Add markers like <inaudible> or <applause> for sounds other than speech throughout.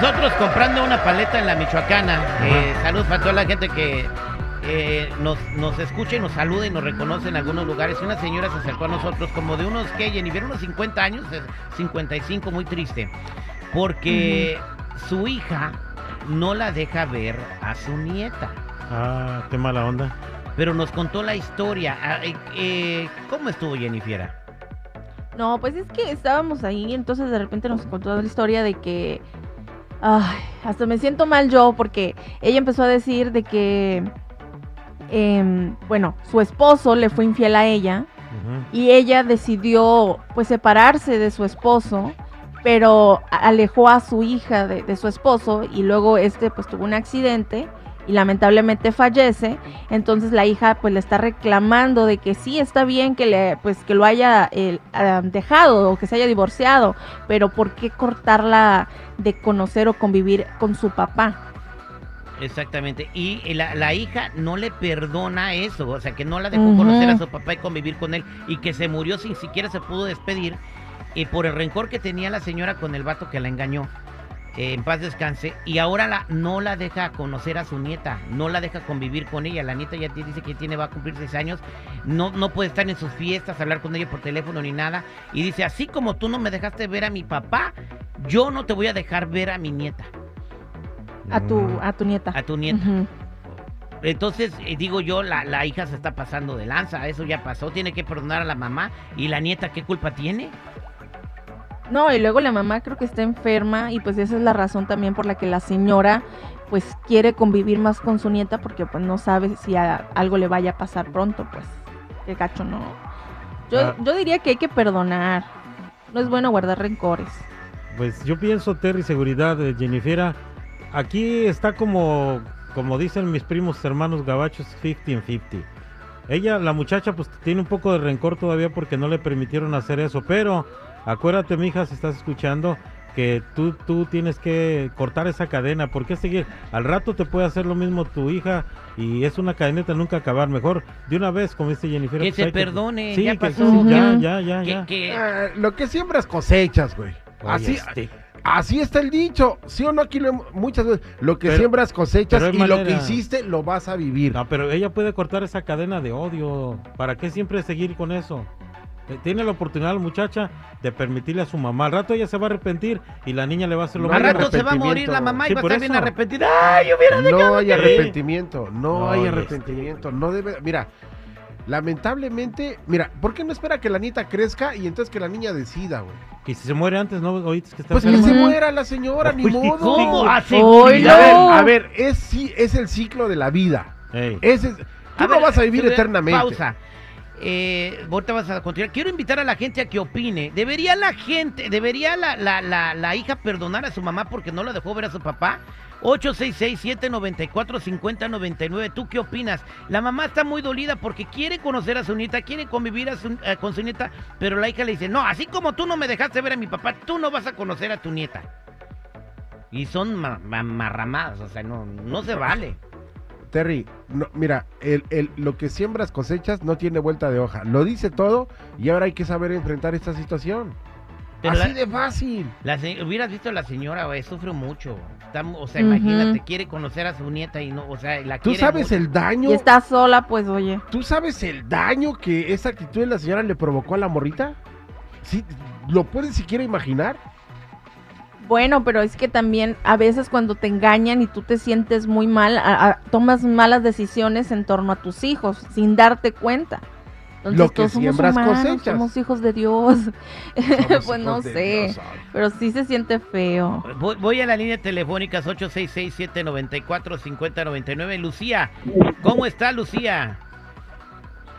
nosotros comprando una paleta en la Michoacana. Eh, saludos para toda la gente que eh, nos, nos escucha y nos saluda y nos reconoce en algunos lugares. Una señora se acercó a nosotros como de unos, que Jenny, vieron unos 50 años, eh, 55, muy triste. Porque su hija no la deja ver a su nieta. Ah, qué mala onda. Pero nos contó la historia. Ah, eh, eh, ¿Cómo estuvo Jennifer? No, pues es que estábamos ahí, entonces de repente nos contó la historia de que. Ay, hasta me siento mal yo, porque ella empezó a decir de que. em, bueno, su esposo le fue infiel a ella y ella decidió, pues, separarse de su esposo, pero alejó a su hija de, de su esposo y luego este, pues, tuvo un accidente y lamentablemente fallece. Entonces la hija pues le está reclamando de que sí está bien que le pues que lo haya eh, ah, dejado o que se haya divorciado, pero ¿por qué cortarla de conocer o convivir con su papá? Exactamente. Y la, la hija no le perdona eso, o sea, que no la dejó conocer a su papá y convivir con él y que se murió sin siquiera se pudo despedir y por el rencor que tenía la señora con el vato que la engañó. Eh, en paz descanse y ahora la, no la deja conocer a su nieta, no la deja convivir con ella. La nieta ya dice que tiene va a cumplir seis años, no no puede estar en sus fiestas, hablar con ella por teléfono ni nada y dice así como tú no me dejaste ver a mi papá, yo no te voy a dejar ver a mi nieta, A tu Mm. a tu nieta. a tu nieta. Entonces, eh, digo yo, la, la hija se está pasando de lanza, eso ya pasó, tiene que perdonar a la mamá y la nieta, ¿qué culpa tiene? No, y luego la mamá creo que está enferma y pues esa es la razón también por la que la señora pues quiere convivir más con su nieta porque pues no sabe si a- algo le vaya a pasar pronto, pues. Qué gacho, no. Yo, Ah. yo diría que hay que perdonar. No es bueno guardar rencores. Pues yo pienso, Terry, seguridad, eh, Jennifera, aquí está como, como dicen mis primos hermanos gabachos, 50 en 50. Ella, la muchacha, pues tiene un poco de rencor todavía porque no le permitieron hacer eso, pero acuérdate, mija, si estás escuchando, que tú, tú tienes que cortar esa cadena. ¿Por qué seguir? Al rato te puede hacer lo mismo tu hija y es una cadeneta nunca acabar. Mejor de una vez, como dice Jennifer. Que pues se hay perdone, sí, ya que- pasó. sí, ya, ya, ya, Que- ya. que- Ah, lo que siembras cosechas, güey. Oye, Así, este. así está el dicho. ¿Sí o no? Aquí lo hemos- muchas veces. Lo que Pero- siembras cosechas y lo que hiciste lo vas a vivir. No, pero ella puede cortar esa cadena de odio. ¿Para qué siempre seguir con eso? Eh, Tiene la oportunidad la muchacha de permitirle a su mamá. Al rato ella se va a arrepentir y la niña le va a hacer lo No Al mismo. rato se va a morir la mamá y Sí, va a estar bien arrepentida. ¡Ay, hubiera No hay arrepentimiento. No hay arrepentimiento. No debe. Mira, lamentablemente. Mira, ¿por qué no espera que la nieta crezca y entonces que la niña decida, güey? Y si se muere antes, ¿no? Oíste que está Pues que se muera la señora, ni modo. ¿Cómo? A ver, No. a ver, es, sí, es el ciclo de la vida. Ey. Ese es- tú A no ver, vas a vivir eternamente. Pausa. Eh, vas a continuar. Quiero invitar a la gente a que opine. ¿Debería la gente, debería la, la, la, la hija perdonar a su mamá porque no la dejó ver a su papá? 866-794-5099. ¿Tú qué opinas? La mamá está muy dolida porque quiere conocer a su nieta, quiere convivir eh, con su nieta, pero la hija le dice, no, así como tú no me dejaste ver a mi papá, tú no vas a conocer a tu nieta. Y son ma- ma- marramadas, o sea, no, no se vale. Terry, no, mira, el, el- lo que siembras cosechas no tiene vuelta de hoja. Lo dice todo y ahora hay que saber enfrentar esta situación. Pero Así la- de fácil. La hubieras visto a la señora, güey, sufre mucho. Está o sea, imagínate, quiere conocer a su nieta y no, o sea, la ¿Tú quiere sabes mucho. el daño? Y está sola, pues oye. ¿Tú sabes el daño que esa actitud de la señora le provocó a la morrita? ¿Sí? ¿Lo puedes siquiera imaginar? Bueno, pero es que también a veces cuando te engañan y tú te sientes muy mal, a- a- tomas malas decisiones en torno a tus hijos sin darte cuenta. Entonces Lo que todos somos siembras, humanos, cosechas. somos hijos de Dios. Somos <laughs> pues no sé, Dios, pero sí se siente feo. Voy, voy a la línea telefónica 866-794-5099. Lucía, ¿cómo está Lucía?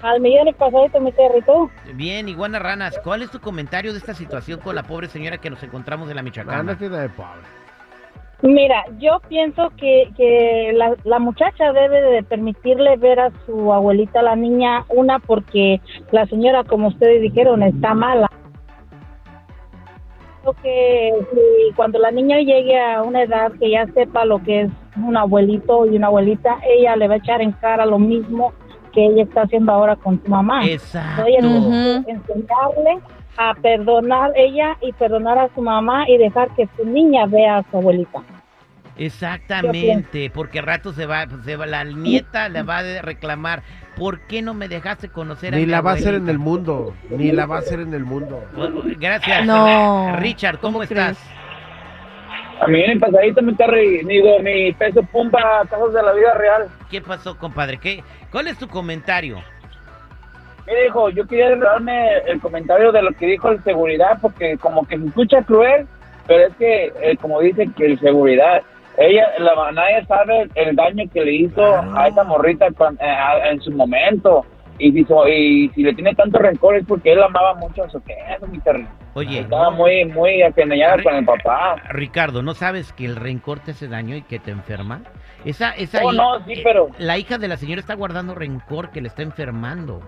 Al millón y pasadito, mi Terry, ¿tú? Bien, Iguana Ranas, ¿cuál es tu comentario de esta situación con la pobre señora que nos encontramos en la Michoacana? De pobre. Mira, yo pienso que, que la, la muchacha debe de permitirle ver a su abuelita, la niña, una porque la señora, como ustedes dijeron, está mala. Creo que si cuando la niña llegue a una edad que ya sepa lo que es un abuelito y una abuelita, ella le va a echar en cara lo mismo que ella está haciendo ahora con su mamá. Exacto. Ella tiene Ujú. que enseñarle a perdonar ella y perdonar a su mamá y dejar que su niña vea a su abuelita. Exactamente, porque rato se va, se va, la nieta le va a reclamar, ¿por qué no me dejaste conocer a Ni mi la va a hacer en abuelita?" el mundo. Ni la va a hacer en el mundo. Gracias. No. Richard, ¿cómo, ¿Cómo estás? A mí en pasadito mi Terry, digo, mi peso pumpa, casos de la vida real. ¿Qué pasó, compadre? ¿Qué, ¿Cuál es tu comentario? Mire, hijo, yo quería darme el comentario de lo que dijo el seguridad, porque como que se escucha cruel, pero es que, eh, como dice que el seguridad, ella, la, nadie sabe el daño que le hizo a esa morrita cuan- eh, a- en su momento. Y si, y si le tiene tanto rencor es porque él amaba mucho a su queso, mi Terry. Oye, Estaba no, muy, muy apendeñada con el papá. Ricardo, ¿no sabes que el rencor te hace daño y que te enferma? Esa, esa No, hi- no, sí, eh, pero- La hija de la señora está guardando rencor que le está enfermando.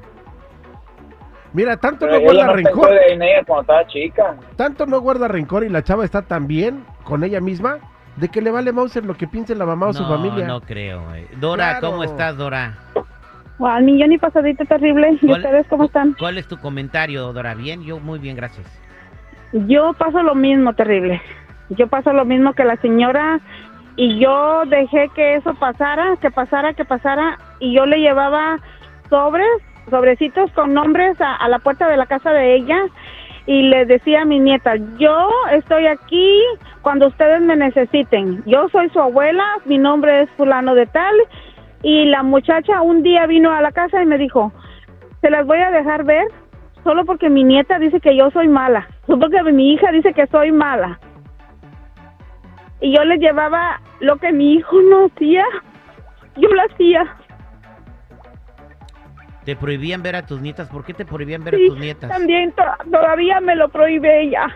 Mira, tanto Pero no guarda no rencor. en ella cuando estaba chica. Tanto no guarda rencor y la chava está tan bien con ella misma de que le vale Mauser lo que piense la mamá o su no, familia. no creo. eh. Dora, Claro. ¿cómo estás, Dora? Al millón y pasadito terrible. ¿Y ¿Cuál- ustedes cómo están? ¿Cuál es tu comentario, Dora? Bien, yo muy bien, gracias. Yo paso lo mismo, terrible. Yo paso lo mismo que la señora y yo dejé que eso pasara, que pasara, que pasara y yo le llevaba sobres, sobrecitos con nombres a, la puerta de la casa de ella y le decía a mi nieta, yo estoy aquí cuando ustedes me necesiten. Yo soy su abuela, mi nombre es fulano de tal y la muchacha un día vino a la casa y me dijo, se las voy a dejar ver solo porque mi nieta dice que yo soy mala, solo porque mi hija dice que soy mala. Y yo le llevaba lo que mi hijo no hacía, yo lo hacía. Te prohibían ver a tus nietas. ¿Por qué te prohibían ver Sí, a tus nietas? También to- todavía me lo prohíbe ella.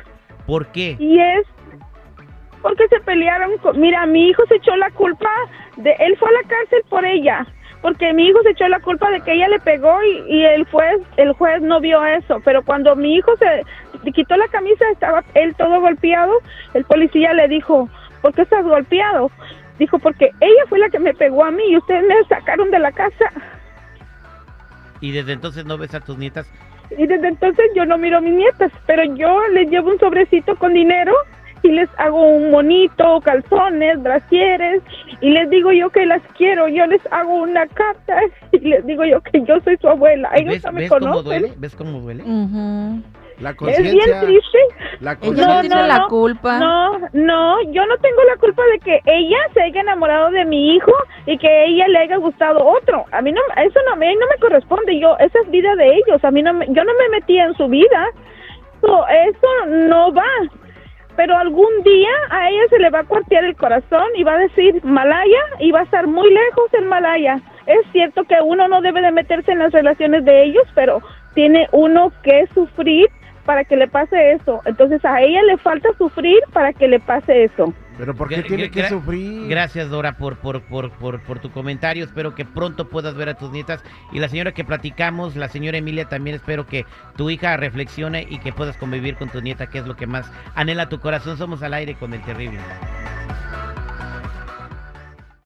¿Por qué? Y es porque se pelearon con... Mira, mi hijo se echó la culpa de... Él fue a la cárcel por ella. Porque mi hijo se echó la culpa de que ella le pegó y, y el juez el juez no vio eso. Pero cuando mi hijo se quitó la camisa, estaba él todo golpeado, el policía le dijo, ¿por qué estás golpeado? Dijo, porque ella fue la que me pegó a mí y ustedes me sacaron de la casa. Y desde entonces no ves a tus nietas. Y desde entonces yo no miro a mis nietas, pero yo les llevo un sobrecito con dinero y les hago un monito, calzones, brasieres y les digo yo que las quiero, yo les hago una carta <laughs> y les digo yo que yo soy su abuela. Ellos ¿Ves, no me ves cómo duele? ¿Ves cómo duele? Ujú. La Es bien conciencia. triste. La Ella conciencia. no, No, tiene no, la no. culpa. No, no, yo no tengo la culpa de que ella se haya enamorado de mi hijo y que ella le haya gustado otro. A mí no, eso no, a mí no me corresponde. Yo, esa es vida de ellos. A mí no, me- yo no me metí en su vida. So, eso no va. Pero algún día a ella se le va a cuartear el corazón y va a decir Malaya y va a estar muy lejos en Malaya. Es cierto que uno no debe de meterse en las relaciones de ellos, pero tiene uno que sufrir para que le pase eso. Entonces a ella le falta sufrir para que le pase eso. Pero ¿por qué Gra- tiene que sufrir? Gracias, Dora, por, por, por, por, por tu comentario. Espero que pronto puedas ver a tus nietas. Y la señora que platicamos, la señora Emilia, también espero que tu hija reflexione y que puedas convivir con tu nieta, que es lo que más anhela tu corazón. Somos al aire con el terrible.